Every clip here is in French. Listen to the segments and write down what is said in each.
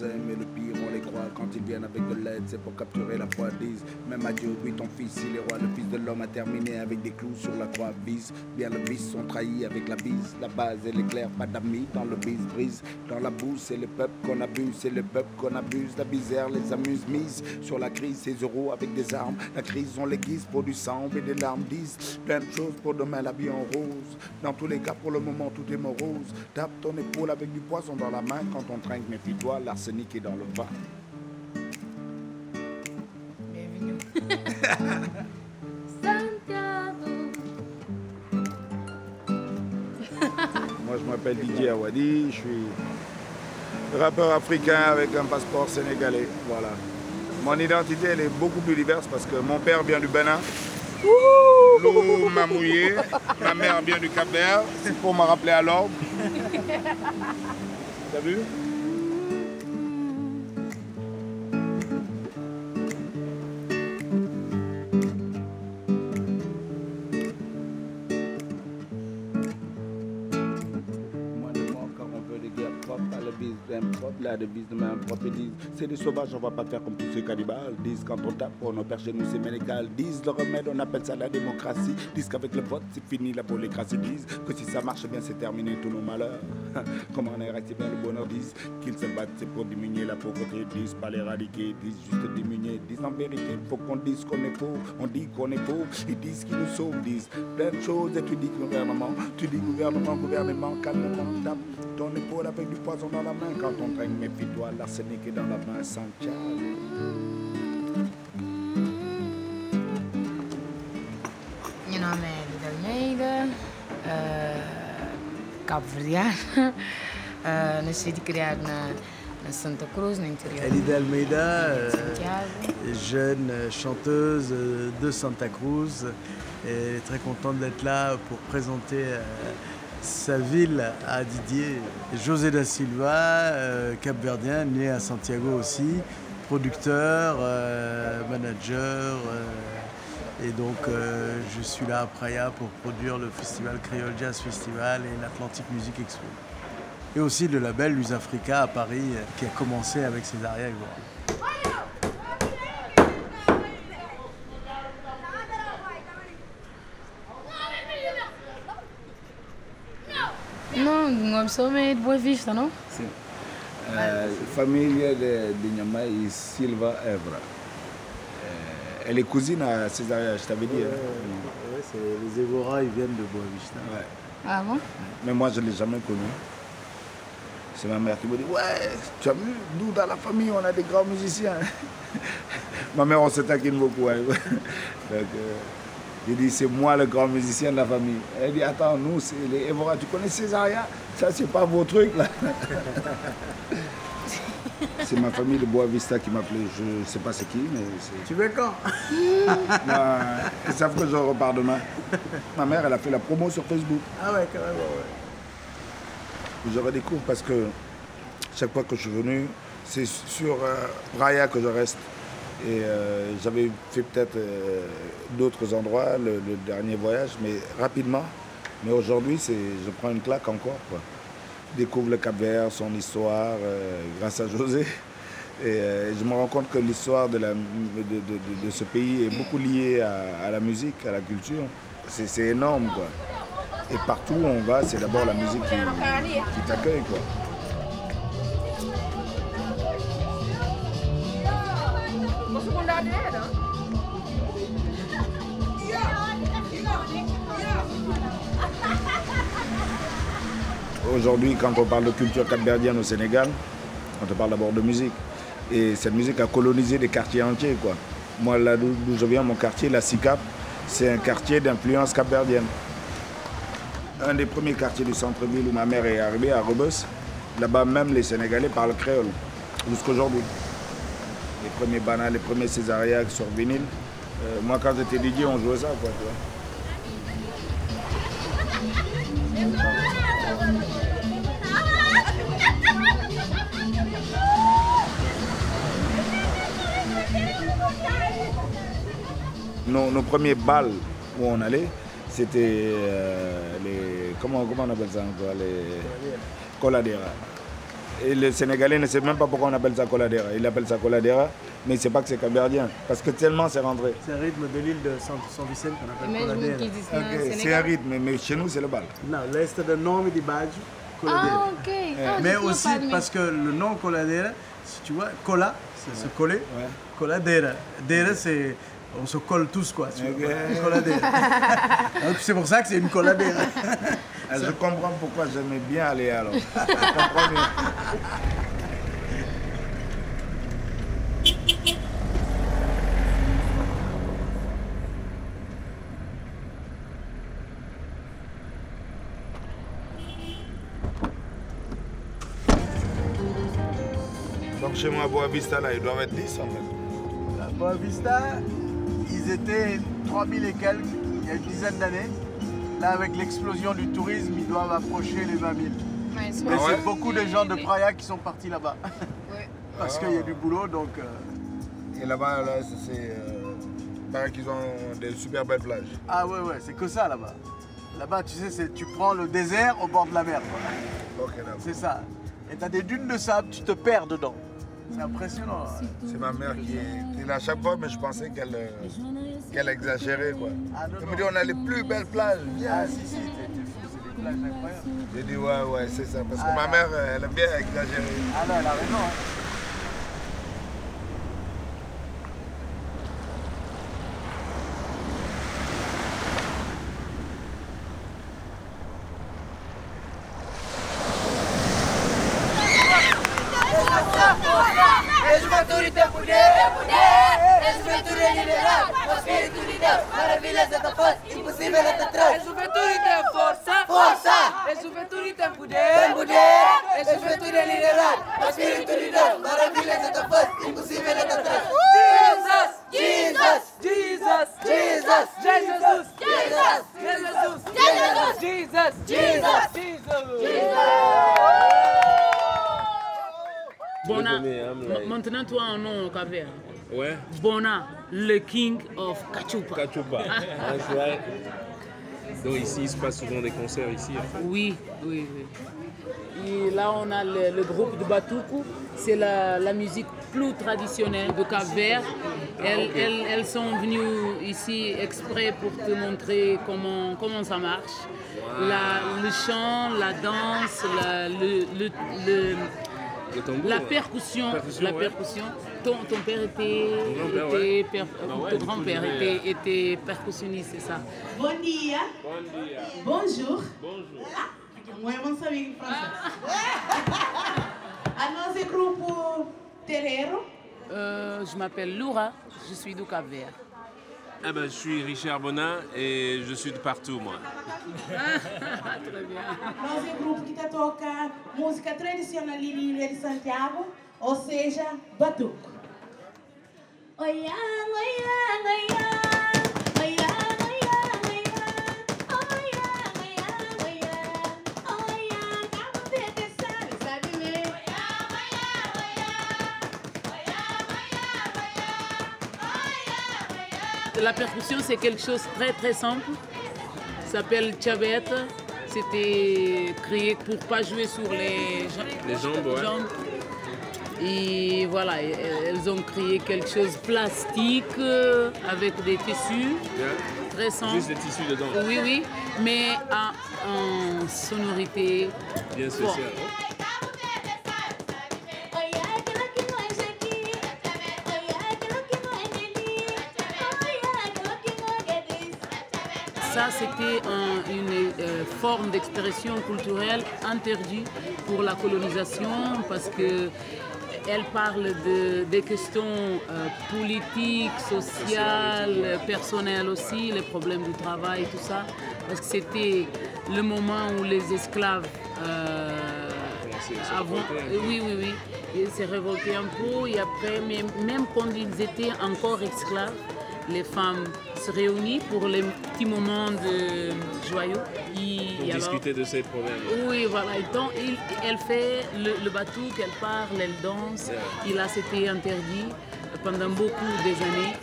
nous aiment et le quand ils viennent avec de l'aide, c'est pour capturer la foi. Disent même à Dieu, oui ton fils il est roi, le fils de l'homme a terminé avec des clous sur la croix. Vise bien le vice sont trahis avec la bise, la base et l'éclair, pas d'amis dans le bise brise, dans la boue c'est le peuple qu'on abuse, c'est le peuple qu'on abuse, la misère les amuse mise sur la crise, ces euros avec des armes, la crise on les guise pour du sang et des larmes disent plein de choses pour demain la vie en rose. Dans tous les cas pour le moment tout est morose. Tape ton épaule avec du poisson dans la main quand on trinque, méfie-toi, l'arsenic est dans le vin. Moi, je m'appelle Didier Awadi, je suis rappeur africain avec un passeport sénégalais. Voilà. Mon identité, elle est beaucoup plus diverse parce que mon père vient du Bénin. L'eau m'a mouillé. Ma mère vient du Cap-Vert. C'est pour me rappeler à l'ordre. T'as vu? De disent c'est des sauvages, on va pas faire comme tous ces cannibales. Disent quand on tape, on opère chez nous c'est ménégal. Disent le remède, on appelle ça la démocratie. Disent qu'avec le vote c'est fini la polycratie. Disent que si ça marche bien c'est terminé tous nos malheurs. Comment on est resté bien le bonheur disent qu'ils se battent c'est pour diminuer la pauvreté. Disent pas l'éradiquer, disent juste diminuer. Disent en vérité, faut qu'on dise qu'on est pauvre, on dit qu'on est pauvre. Ils disent qu'ils nous sauvent, disent plein de choses et tu dis gouvernement, tu dis gouvernement, gouvernement, calmement, tape ton épaule avec du poison dans la main quand on traîne méfie-toi, l'arsenic est dans la main, Santiago. Meu nome é Lida Almeida, uh, cabo-verdiana. Uh, nasci e criado na, na Santa Cruz, no interior Elida Almeida, Santiago. jeune chanteuse de Santa Cruz, et très contente d'être là pour présenter euh, sa ville à Didier. José da Silva, euh, capverdien, né à Santiago aussi, producteur, euh, manager. euh, et donc je suis là à Praia pour produire le festival Creole Jazz Festival et l'Atlantic Music Expo. Et aussi le label Luz Africa à Paris qui a commencé avec ses arrières. Não, uma pessoa meio de Boa Vista, não? Sim. Euh, famille de, de Nyama et Silva Evra. Euh, elle est cousine à Césaria, je t'avais dit. hein? les Evora, ils viennent de Boavista. Ouais. Ah bon? Mais moi, je ne l'ai jamais connue. C'est ma mère qui me dit Ouais, tu as vu, nous dans la famille, on a des grands musiciens. ma mère, on se taquine beaucoup. hein. Donc, euh, il dit C'est moi le grand musicien de la famille. Elle dit Attends, nous, c'est les Evora. Tu connais Césaria? Ça, c'est pas vos trucs, là. c'est ma famille de Boavista qui m'appelait. Je ne sais pas c'est qui, mais c'est. Tu veux quand? Ils savent que je repars demain. Ma mère, elle a fait la promo sur Facebook. Ah ouais, carrément, ouais. Je redécouvre parce que chaque fois que je suis venu, c'est sur euh, Praia que je reste. Et euh, j'avais fait peut-être euh, d'autres endroits, le, dernier voyage, mais rapidement. Mais aujourd'hui, je prends une claque encore. Quoi. Découvre le Cap Vert, son histoire, euh, grâce à José. Et je me rends compte que l'histoire de, de, ce pays est beaucoup liée à, la musique, à la culture. C'est, c'est énorme. Quoi. Et partout où on va, c'est d'abord la musique qui, qui t'accueille. Aujourd'hui, quand on parle de culture capverdienne au Sénégal, on te parle d'abord de musique. Et cette musique a colonisé des quartiers entiers. Quoi. Moi, là d'où je viens, mon quartier, la SICAP, c'est un quartier d'influence capverdienne. Un des premiers quartiers du centre-ville où ma mère est arrivée, à Rebus, là-bas même les Sénégalais parlent créole, jusqu'aujourd'hui. Les premiers bananes, les premiers césariaques sur vinyle. Euh, moi, quand j'étais DJ, on jouait ça. Quoi, nos, premiers balles où on allait, c'était euh, les. Comment, comment on appelle ça encore Les coladeras. Et le Sénégalais ne sait même pas pourquoi on appelle ça coladera. Il appelle ça coladera, mais il ne sait pas que c'est capverdien. Parce que tellement c'est rentré. C'est un rythme de l'île de San, San Vicente qu'on appelle Coladera. C'est un rythme, mais chez nous, c'est le bal. Non, l'est de de Baggio, Coladera. Ah, ok. Ah, Mais aussi parce que le nom Coladera, si tu vois, cola, c'est se coller. Ouais. Coladera. Dera, c'est. On se colle tous, quoi. Donc, c'est pour ça que c'est une coladera. Ah, Je comprends pourquoi j'aimais bien aller alors. Je comprends mieux. Donc chez moi à Boa Vista, là, ils doivent être 10 en fait. À Boa Vista, ils étaient 3000 et quelques il y a une dizaine d'années. Là, avec l'explosion du tourisme, ils doivent approcher les 20 000. Mas Mais Ah ouais c'est beaucoup de gens de Praia qui sont partis là-bas. Ouais. Parce Ah. qu'il y a du boulot, donc. euh, Et là-bas, là, c'est. Euh, il paraît qu'ils ont des super belles plages. Ah ouais, ouais, c'est que ça là-bas. Là-bas, tu sais, c'est- tu prends le désert au bord de la mer. C'est ça. Et tu as des dunes de sable, tu te perds dedans. C'est impressionnant. hein. C'est ma mère qui est, là à chaque fois, mais je pensais qu'elle euh, qu'elle exagérait quoi. Ah, non, Elle non. me dit on a les plus belles plages. Viens. Ah si, si, t'es t'es fou, c'est des plages incroyables. J'ai dit ouais ouais c'est ça parce que Ah. ma mère euh, elle aime bien exagérer. Ah non, elle a raison. Bona, le king of. Kachupa. That's right. Donc ici, il se passe souvent des concerts ici. En fait. Oui, oui, oui. Et là, on a le, le groupe de Batuku. C'est la, la musique plus traditionnelle de Cap-Vert. Elles, elles, elles sont venues ici exprès pour te montrer comment, comment ça marche. La- le chant, la danse, la, le, le- le- Le tambour. la percussion. Percussion, la ouais. percussion. Ton, ton père était, grand-père, était ouais. per- Bah ouais, ton vais, était, était percussionniste, c'est ça? Bom dia. Bon dia. Bonjour. Bonjour. Moi, eu não sabia em francês. A nosso grupo terreiro. Euh, je m'appelle Laura, je suis du Cap-Vert. Ah ben, je suis Richard Bonin et je suis de partout, moi. Très bien. Nosso grupo que está toca música tradicional de Ilha de Santiago, ou seja, oiá, La percussion, c'est quelque chose de très très simple. Ça s'appelle chavette. C'était créé pour pas jouer sur les, ja- Les jambes, ouais. jambes. Et voilà, elles ont créé quelque chose de plastique euh, avec des tissus Yeah. très simples. Juste des tissus dedans. Oui, oui, mais en, en sonorité Bien forte. C'était un- une euh, forme d'expression culturelle interdite pour la colonisation parce que elle parle de, des questions euh, politiques, sociales, personnelles aussi, les problèmes du travail, tout ça. Parce que c'était le moment où les esclaves euh, se avant, oui, oui, oui, ils s'est révolté un peu et après, même, même quand ils étaient encore esclaves, les femmes se réunissent pour les petits moments de joyeux. Et- Pour et alors- discuter de ces problèmes. oui, voilà. Et donc, il- elle fait le, le bateau, qu'elle parle, elle danse. Et là, c'était interdit pendant beaucoup des années.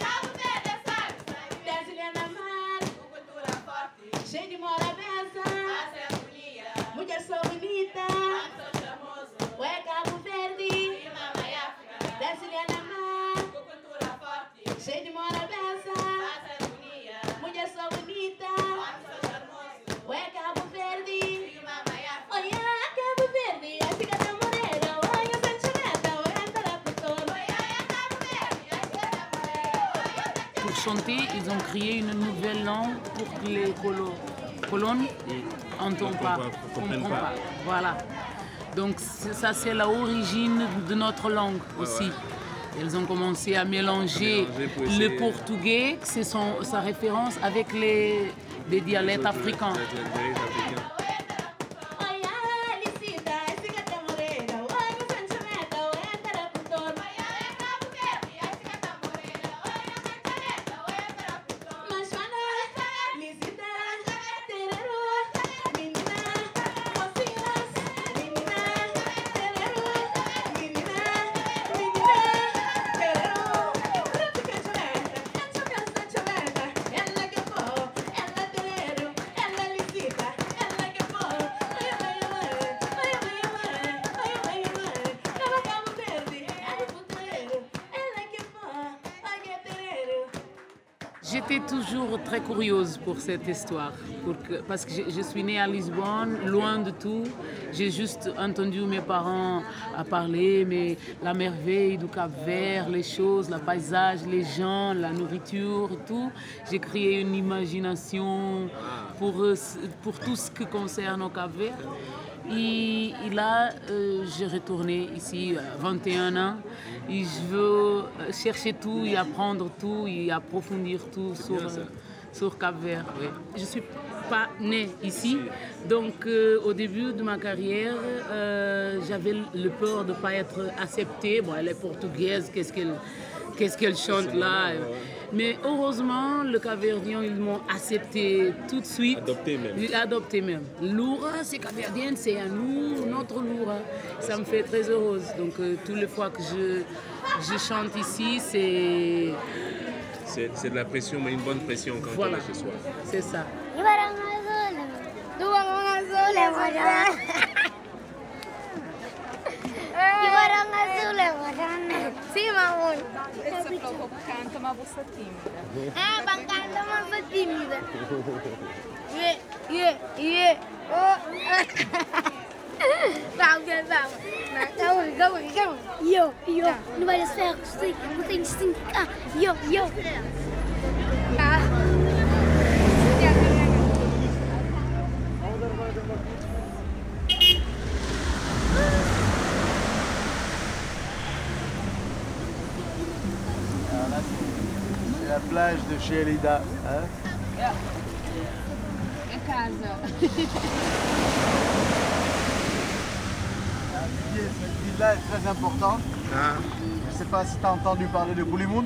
Colons n'entendent pas, comprennent comprennent pas. pas. Voilà. Donc ça, c'est l'origine de notre langue aussi. Elles ont commencé à mélanger, le portugais, c'est sa référence, avec les. Les dialectes africains. Pour cette histoire, pour que- parce que je, je suis née à Lisbonne, loin de tout. J'ai juste entendu mes parents à parler, mais la merveille du Cap Vert, les choses, le paysage, les gens, la nourriture, tout. J'ai créé une imagination pour, euh, pour tout ce qui concerne au Cap Vert. Et, et là, euh, j'ai retourné ici à 21 ans et je veux euh, chercher tout et apprendre tout et approfondir tout sur, euh, sur Cap Vert. oui. Je ne suis pas née ici, donc euh, au début de ma carrière, euh, j'avais le peur de ne pas être acceptée. Bon, elle est portugaise, qu'est-ce qu'elle qu'est-ce qu'elle chante là? Mais heureusement, le Capverdien, ils m'ont accepté tout de suite. Adopté même. Adopté même. Loura, c'est capverdienne, c'est à nous, notre Loura. Ça me fait très heureuse. Donc, euh, toutes les fois que je, je chante ici, c'est C'est c'est de la pression, mais une bonne pression quand Voilà. on est chez soi. c'est ça. Barang azul é barang. Sim, amor. Canta, mas você é tímida. É, bancada, mas sou tímida. Yeah, yeah, yeah. Oh. Vamos, vamos. Calma, calma, calma. Yo, yo. Não vai dar ferro, sim. Não tem distinto. Ah, yo, yo. Ah. C'est la plage de chez Elida. hein? É casa. Cette ville-là est très importante. Ah, Je ne sais pas si tu as entendu parler de Boulimount.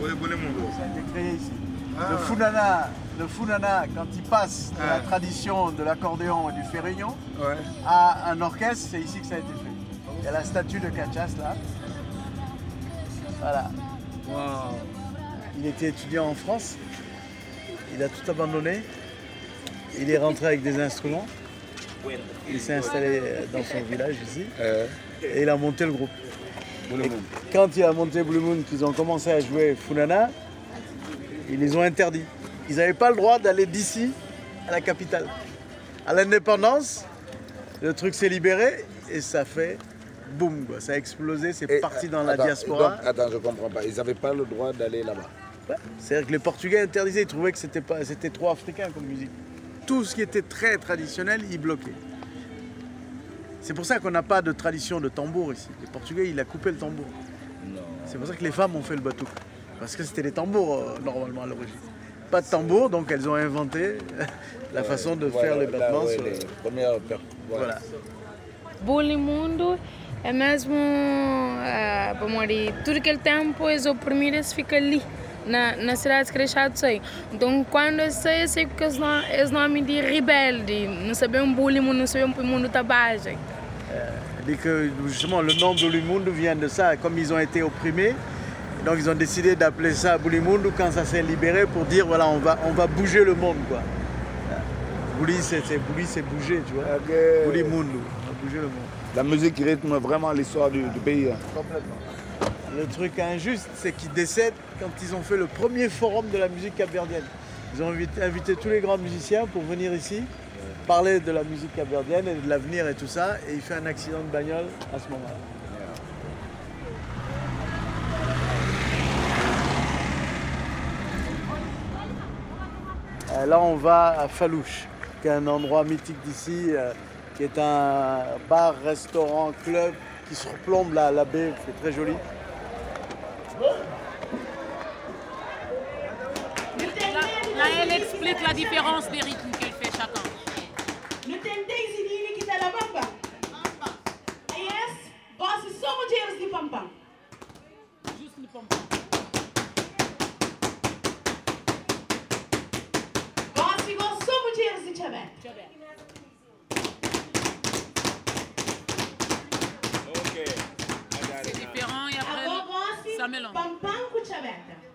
oui, monde. Ça a été créé ici. Ah. Le Funana, le Funana, quand il passe de la Ah. tradition de l'accordéon et du ferrignon Ouais. à un orchestre, c'est ici que ça a été fait. Il y a la statue de Cachas là. Voilà. Wow. Il était étudiant en France. Il a tout abandonné. Il est rentré avec des instruments. Il s'est installé dans son village ici. Et il a monté le groupe. Blue Moon. Quand il a monté Blue Moon, qu'ils ont commencé à jouer Funana, ils les ont interdits. Ils n'avaient pas le droit d'aller d'ici à la capitale. À l'indépendance, le truc s'est libéré et ça fait boum, quoi. ça a explosé, c'est parti dans la attends, diaspora. donc, attends, je comprends pas. Ils n'avaient pas le droit d'aller là-bas. Ouais. C'est-à-dire que les Portugais interdisaient, ils trouvaient que c'était pas, c'était trop africain comme musique. Tout ce qui était très traditionnel, ils bloquaient. C'est pour ça qu'on n'a pas de tradition de tambour ici. Les Portugais, il a coupé le tambour. C'est pour ça que les femmes ont fait le bateau. Parce que c'était les tambours euh, normalement à l'origine. Pas de tambour, donc elles ont inventé la façon de faire les Là, battements. ouais, sur- les premières Voilà. Bullying mundo é mesmo uh, para morrer. Tudo aquele tempo eles oprimidos fica ali na, na cidade crescida sei. Então quando eu sei, eu sei que eles não, eles não me de rebelde, não sabem bullying, não sabem para o mundo tabagem. Dès que justement le nom d'Olimundo vient de ça, comme ils ont été opprimés, donc ils ont décidé d'appeler ça Bulimundo quand ça s'est libéré pour dire voilà on va, on va bouger le monde quoi. Bouli c'est c'est- Bouli, c'est bouger tu vois. Ok. Bulimundo, on va bouger le monde. La musique rythme vraiment l'histoire du, du pays. hein. Complètement. Le truc injuste c'est qu'ils décèdent quand ils ont fait le premier forum de la musique capverdienne. Ils ont invité, tous les grands musiciens pour venir ici parler de la musique capverdienne et de l'avenir et tout ça et il fait un accident de bagnole à ce moment-là. Là, on va à Falouche, qui est un endroit mythique d'ici, euh, qui est un bar, restaurant, club qui surplombe la baie. C'est très joli. Là, elle explique la différence des rythmes qu'elle fait chacun. Yes, boss is so much eles de pam pam. Juste le pom-pom. Boss igual so much eles de chabé. Ok, I got it C'est now. différent et après, Agora boss ça mélange.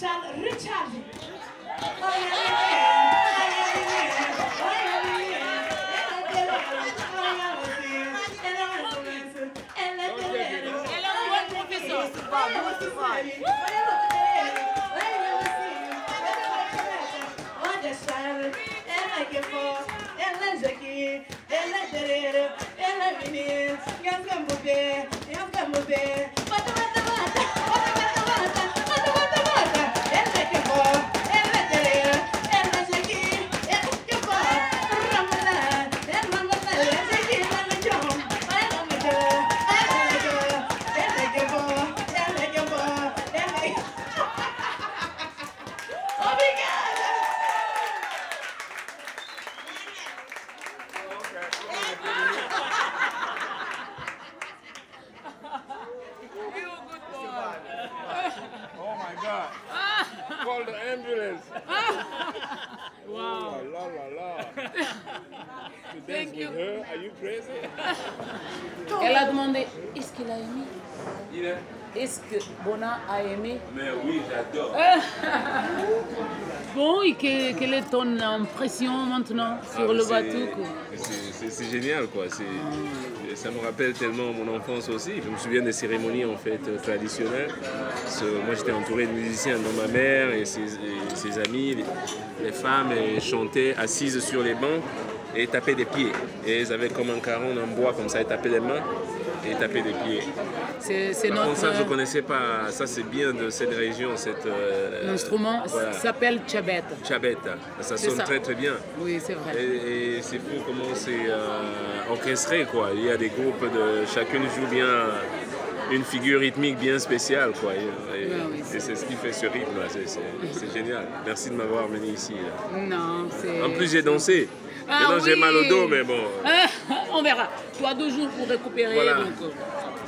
Charles Richard. Elle a un bon professeur. Oh my God. Call the ambulance. Wow. La la la. To dance Thank with you. her? Are you crazy? Elle a demandé est-ce qu'il a aimé? Il est. Est-ce que Bona a aimé? Mais oui, j'adore. Bon, et que- quelle est ton impression maintenant sur Ah, le c'est- bateau c'est- génial quoi. Ça me rappelle tellement mon enfance aussi. Je me souviens des cérémonies en fait euh, traditionnelles. Moi j'étais entouré de musiciens, dont ma mère et ses, et ses amis. Les, les femmes chantaient assises sur les bancs et tapaient des pieds. Et elles avaient comme un caron en bois comme ça, elles tapaient les mains et tapaient des pieds. C'est contre, ça je notre connaissais pas. Ça c'est bien de cette région, cette euh, instrument voilà. s'appelle chabette. Chabetta. Ça sonne ça. très très bien. Oui, c'est vrai. Et, et c'est fou comment c'est euh, orchestré quoi. Il y a des groupes de chacune joue bien une figure rythmique bien spéciale quoi. Et, et- Ouais, oui, et c'est ce qui fait ce rythme. C'est- génial. Merci de m'avoir venu ici. là. Non, c'est. En plus j'ai dansé. Ah Maintenant j'ai oui. mal au dos mais bon. On verra. Tu as deux jours pour récupérer. Voilà. donc, euh,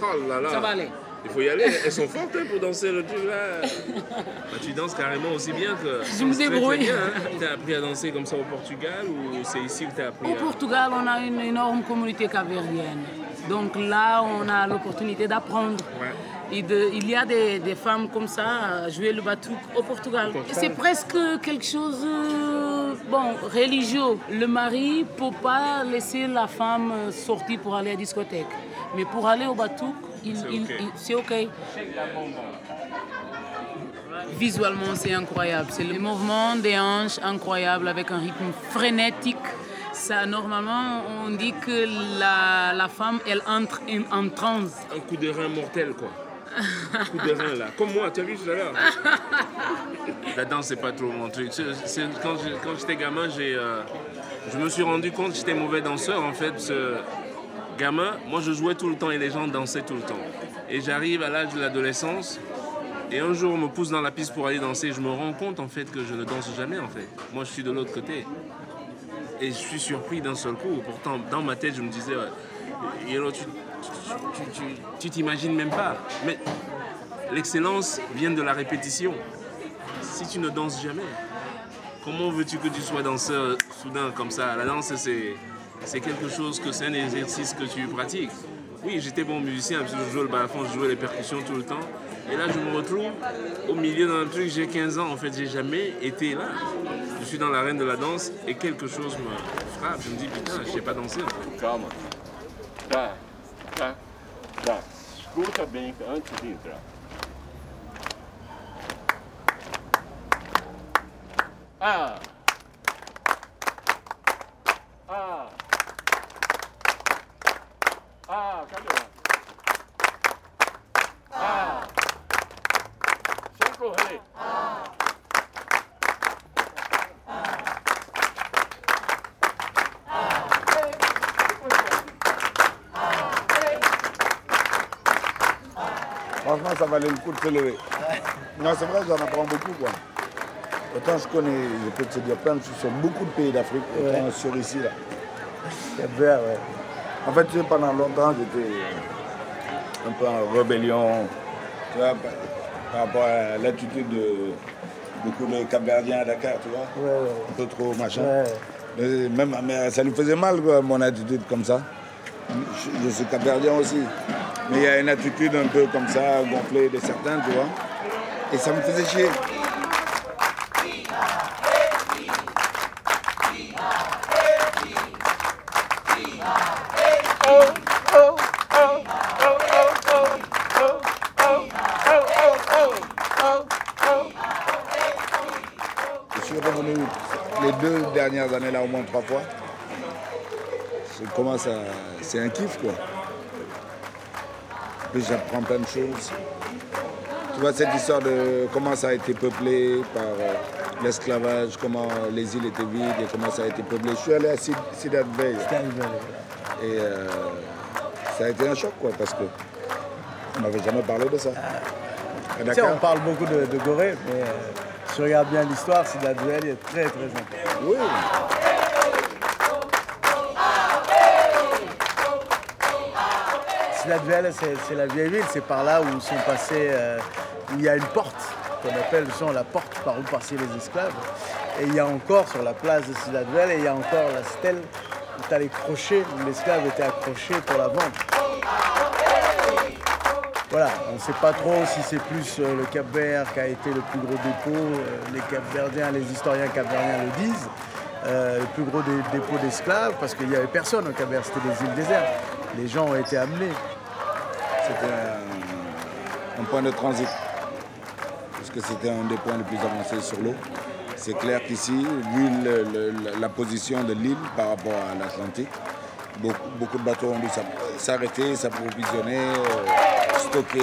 Oh là là. Ça va aller. Il faut y aller. Elles sont fortes hein, pour danser le truc là. Bah, tu danses carrément aussi bien que. Je me débrouille. hein. T'as appris à danser comme ça au Portugal ou c'est ici que t'as appris Au à... Portugal, on a une énorme communauté capverdienne. Donc là, on a l'opportunité d'apprendre. Et de- il y a des, des femmes comme ça à jouer le batouk au Portugal. C'est presque quelque chose euh, bon, religieux. Le mari ne peut pas laisser la femme sortir pour aller à la discothèque. Mais pour aller au batouk, ok. c'est OK. Visuellement, c'est incroyable. C'est le mouvement des hanches incroyable avec un rythme frénétique. Ça, normalement, on dit que la, la femme, elle entre en, en transe. Un coup de rein mortel, quoi. Comme moi, tu as vu tout à l'heure. La danse, c'est pas trop mon truc. Quand j'étais gamin, j'ai, euh, je me suis rendu compte que j'étais mauvais danseur, en fait. Gamin, moi, je jouais tout le temps et les gens dansaient tout le temps. Et j'arrive à l'âge de l'adolescence. Et un jour, on me pousse dans la piste pour aller danser. Je me rends compte, en fait, que je ne danse jamais, en fait. Moi, je suis de l'autre côté. Et je suis surpris d'un seul coup. Pourtant, dans ma tête, je me disais, ouais, you know, tu tu- t'imagines même pas. Mais l'excellence vient de la répétition. Si tu ne danses jamais, comment veux-tu que tu sois danseur soudain comme ça? La danse, c'est, quelque chose que c'est un exercice que tu pratiques. Oui, j'étais bon musicien, je jouais le balafon, je jouais les percussions tout le temps. Et là, je me retrouve au milieu d'un truc, j'ai 15 ans, en fait, j'ai jamais été là. Je suis dans l'arène de la danse et quelque chose me frappe. Je me dis, putain, je sais pas danser. en fait. tá já Escuta bem antes de entrar. Ah! Franchement, ça valait le coup de se lever. Non, c'est vrai, j'en apprends beaucoup. Quoi. Autant je connais, je peux te dire plein de choses sur beaucoup de pays d'Afrique, autant sur ici. Là. Vert, ouais. En fait, tu sais, pendant longtemps, j'étais un peu en rébellion tu vois, par, rapport à l'attitude de beaucoup de Cap-Verdiens à Dakar, tu vois. Un peu trop machin. Mais Même ma mère, ça lui faisait mal, quoi, mon attitude comme ça. Je, je suis Cap-Verdien aussi. Mais il y a une attitude un peu comme ça, gonflée de certains, tu vois. Et ça me faisait chier. Je suis revenu les deux dernières années là au moins trois fois. Je commence à... C'est un kiff quoi. Puis j'apprends plein de choses. Tu vois cette histoire de comment ça a été peuplé par euh, l'esclavage, comment les îles étaient vides et comment ça a été peuplé. Je suis allé à Sid- Sidat Vey. Et euh, ça a été un choc quoi parce que on m'avait jamais parlé de ça. À Tu sais, on parle beaucoup de, de Gorée, mais euh, si tu regardes bien l'histoire, Sidat Duel est très très important. Oui. C'est la vieille ville, c'est par là où sont passés, euh, où il y a une porte qu'on appelle justement la porte par où passaient les esclaves. Et il y a encore sur la place de et il y a encore la stèle où tu as les crochets, où l'esclave était accroché pour la vente. Voilà, on ne sait pas trop si c'est plus euh, le Cap Vert qui a été le plus gros dépôt. euh, les Capverdiens, les historiens capverdiens le disent. le plus gros dé- dépôt d'esclaves, parce qu'il n'y avait personne au Cap Vert, c'était des îles désertes. Les gens ont été amenés. C'était un, point de transit. Parce que c'était un des points les plus avancés sur l'eau. C'est clair qu'ici, vu la- position de l'île par rapport à l'Atlantique, beaucoup, de bateaux ont dû s'arrêter, s'approvisionner, euh, stocker.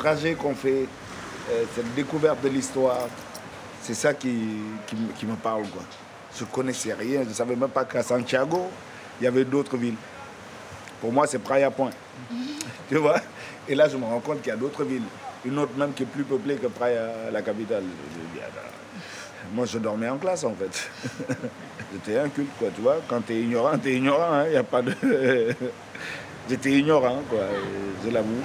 Ces trajets qu'on fait, euh, cette découverte de l'histoire, c'est ça qui, qui, me- qui me parle. Quoi. Je ne connaissais rien, je ne savais même pas qu'à Santiago, il y avait d'autres villes. Pour moi, c'est Praia Point. tu vois? Et là, je me rends compte qu'il y a d'autres villes. Une autre même qui est plus peuplée que Praia, la capitale. Ah ben, Moi, je dormais en classe, en fait. J'étais inculte, quoi, tu vois. Quand tu es ignorant, tu es ignorant. Il n'y a pas de... J'étais ignorant, quoi, je l'avoue.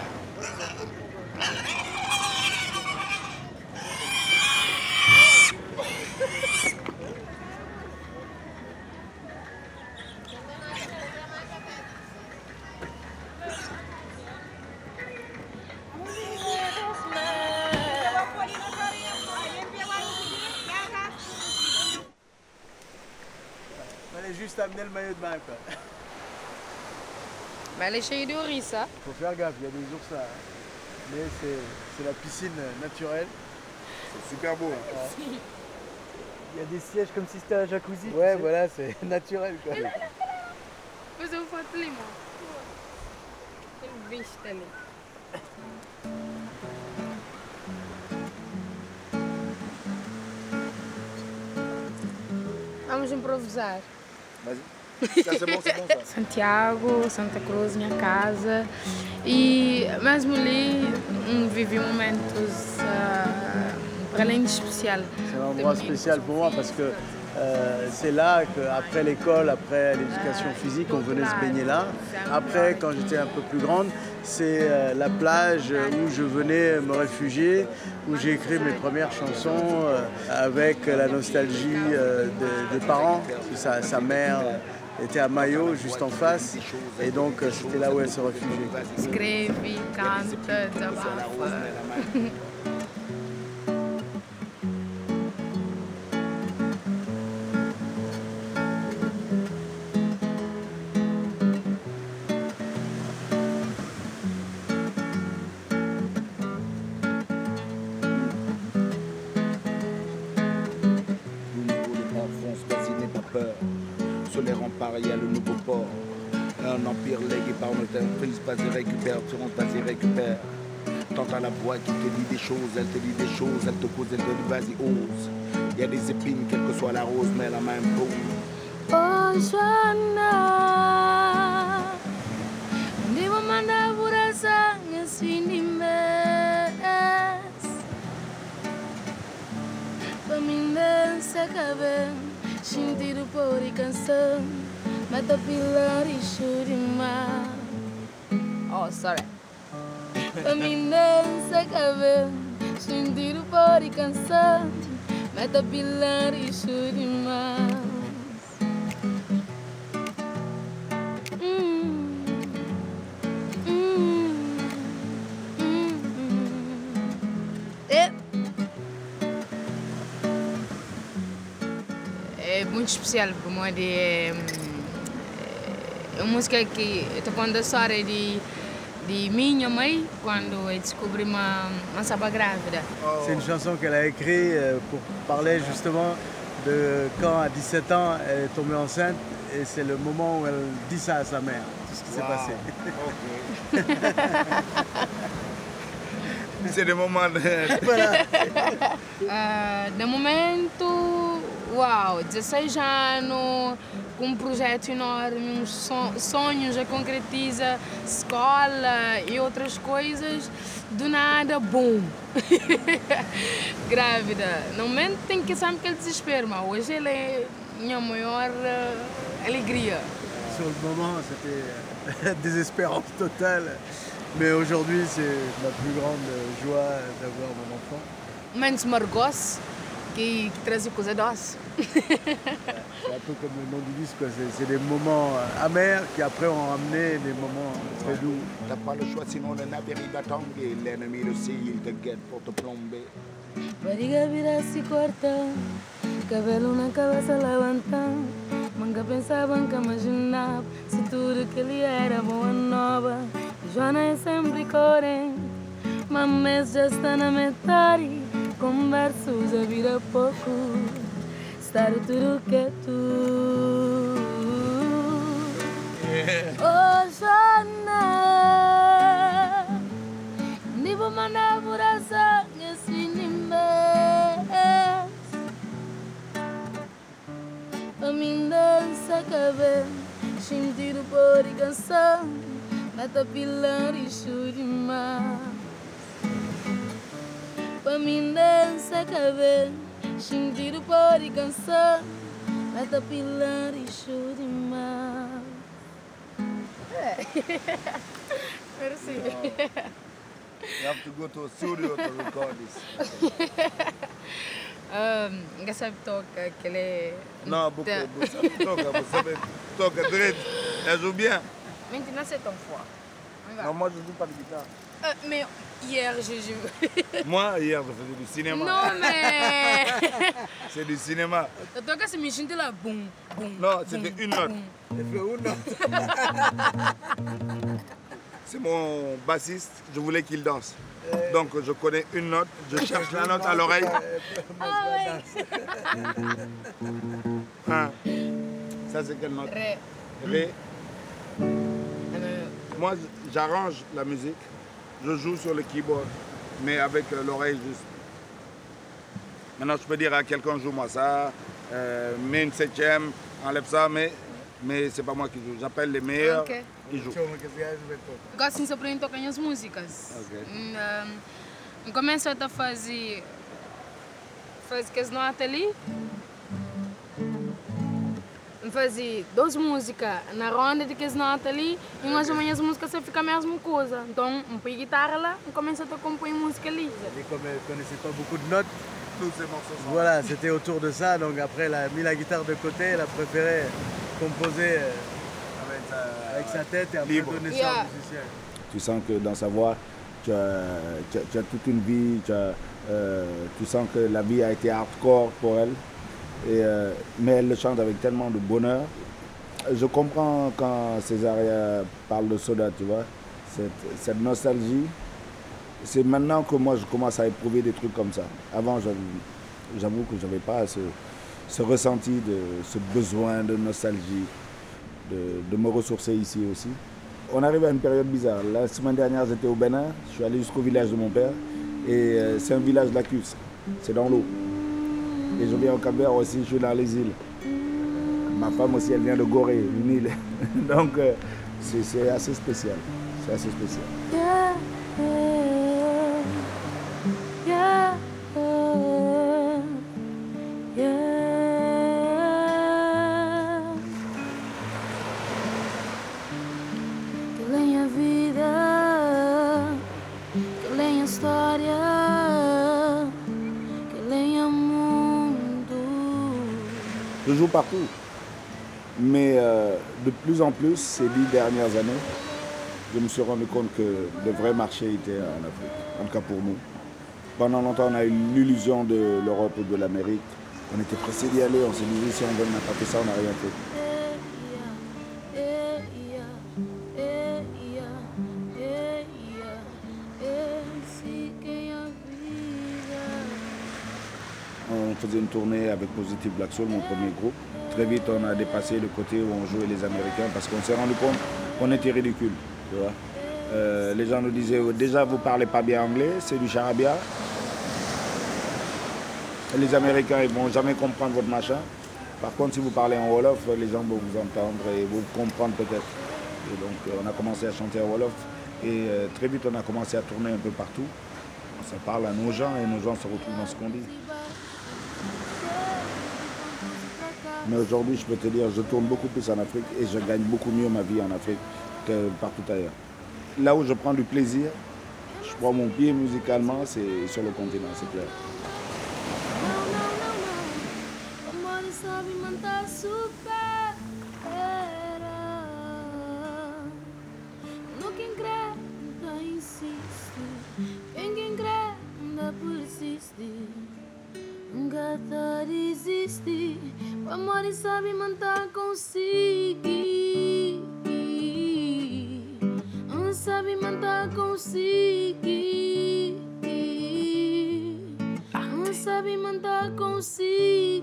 Le maillot de bain. Quoi. Mais elle est chez Idori, ça. Faut faire gaffe, il y a des ours là. hein. Mais c'est c'est la piscine naturelle. C'est super beau. Il y a des sièges comme si c'était un jacuzzi. Ouais, voilà, c'est naturel quoi. Fazer uma foto ali, mano. Aquele bicho tá ali. Vamos improvisar. Vas-y. Santiago, Santa Cruz, minha casa. E mesmo ali hum, vivi momentos além de especial. C'est un endroit spécial pour moi parce que euh, c'est là qu'après l'école, après l'éducation physique, on venait se baigner là. Après, quand j'étais un peu plus grande, c'est euh, la plage où je venais me réfugier, où j'ai écrit mes premières chansons euh, avec la nostalgie de- des parents. Sa mère était à Mayo, juste en face, et donc euh, c'était là où elle se réfugiait. vas-y, récupère, tu rentres, vas-y, récupère. T'entends la voix qui te dit des choses, elle te dit des choses, elle te cause, elle te dit vas-y, ose. Il y a des épines, quelle que soit la rose, mais la même peau. Oh, sangue sinimes Pamindense cabe, shintiru pori canção Mata pilar e churima Oh, sorry Pamindense cabe, shintiru pori canção Mata pilar e churima É. É muito especial para mim. É, é uma música que eu estou contando a história de, de minha mãe quando eu descobri uma, uma saba grávida. C'est une chanson qu'elle a écrite euh, pour parler justement de quand à 17 ans elle est tombée enceinte et c'est le moment où elle dit ça à sa mère, tout ce qui s'est passé. C'est des moments de... Ah, de momento, uau, 16 anos, com um projeto enorme, uns son- sonhos a concretiza, escola e outras coisas, do nada, bum! Grávida. No momento tem que saber que ele desespero, mas hoje ele é minha maior ah, alegria. Sur le moment, c'était désespérance totale. Mais aujourd'hui, c'est ma plus grande joie d'avoir mon enfant. Menos Margos, que, que traz coisa doce. C'est un peu comme le nom du disque. C'est- c'est des moments euh, amers qui après ont ramené des moments très doux. T'as pas le choix, sinon le navire il va tanguer. L'ennemi le sait, il te guette pour te plomber. Barriga vira se corta, cabelo na cabeça levantando. Manga pensava que imaginava se tudo que ele era boa nova. Joana é sempre coerente, mas mês já está na metade. Converso já vira pouco, estar tudo que é tu. Oh, Joana, Nivo mandar por essa esse nimbe. A mim dança cabe, sentir o por e canção, mata pilar e churima. A mim dança cabe, sentir o por e canção, mata pilar e churima. Merci. You have to go to a studio to record this. Um, engraçado toca aquele é. Non, beaucoup, beaucoup. Toca, vous savez, toca, Dredd, elle joue bien. Maintenant c'est ton fois. On y va. Non, moi je joue pas de guitare. Euh, mais hier j'ai joué. Moi, hier, je faisais du cinéma. Non mais. C'est du cinéma. Tu toca se me chante là, boum, boum. Non, c'était une note. Elle fait une note. C'est mon bassiste, je voulais qu'il danse. Donc je connais une note, je cherche la note à l'oreille. Ah ouais. Ça c'est quelle note? Ré. Ré. Moi, j'arrange la musique, je joue sur le keyboard, mais avec euh, l'oreille juste. Maintenant, je peux dire à quelqu'un, joue-moi ça, euh, mets une septième, enlève ça, mais, mais c'est pas moi qui joue. J'appelle les meilleurs qui jouent. Gosto assim, só para mim tocar as músicas. Ok. Hum, um, começo a fazer. Fazer que as notas ali. Fazer duas músicas na ronda de que as notas ali. E umas okay. as músicas só fica a mesma coisa. Então, um põe guitarra lá e começa a compor música ali. Et comme elle connaissait pas beaucoup de notes, Tous ces morceaux sont- voilà, c'était autour de ça. Donc après, elle a mis la guitare de côté, elle a préféré composer euh, avec sa tête et après Libre. donner ça Yeah. aux musiciens. Tu sens que dans sa voix, tu as, tu as- tu as toute une vie, tu, as, euh, tu sens que la vie a été hardcore pour elle, euh, mais elle le chante avec tellement de bonheur. Je comprends quand Césaria parle de Soda, tu vois, cette, nostalgie. C'est maintenant que moi je commence à éprouver des trucs comme ça. Avant, j'avoue- que je n'avais pas ce, ressenti, de, ce besoin de nostalgie, de, de me ressourcer ici aussi. On arrive à une période bizarre. La semaine dernière, j'étais au Bénin. Je suis allé jusqu'au village de mon père. Et euh, c'est un village lacus. C'est dans l'eau. Et je viens au Cap-Vert aussi, je suis dans les îles. Ma femme aussi, elle vient de Gorée, une île. Donc, euh, c'est assez spécial. C'est assez spécial. Yeah, Je joue partout. Mais euh, de plus en plus, ces dix dernières années, je me suis rendu compte que le vrai marché était en Afrique, en tout cas pour nous. Pendant longtemps, on a eu l'illusion de l'Europe et de l'Amérique. On était pressé d'y aller, on s'est dit si on veut n'attraper ça, on n'a rien fait. Positive Black Soul, mon premier groupe. Très vite, on a dépassé le côté où on jouait les Américains parce qu'on s'est rendu compte qu'on était ridicule. Tu vois. Euh, les gens nous disaient déjà vous parlez pas bien anglais, c'est du charabia. Les Américains ils vont jamais comprendre votre machin. Par contre, si vous parlez en Wolof, les gens vont vous entendre et vous comprendre peut-être. Et donc, euh, on a commencé à chanter en Wolof et euh, très vite, on a commencé à tourner un peu partout. Ça parle à nos gens et nos gens se retrouvent dans ce qu'on dit. Mais aujourd'hui, je peux te dire, je tourne beaucoup plus en Afrique et je gagne beaucoup mieux ma vie en Afrique que partout ailleurs. Là où je prends du plaisir, je prends mon pied musicalement, c'est sur le continent, c'est clair. Desiste O amor sabe mandar conseguir. Não sabe mandar conseguir. Não sabe mandar conseguir.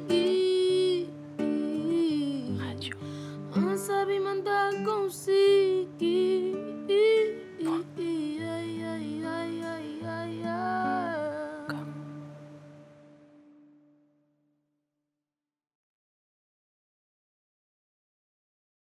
Não sabe mandar conseguir.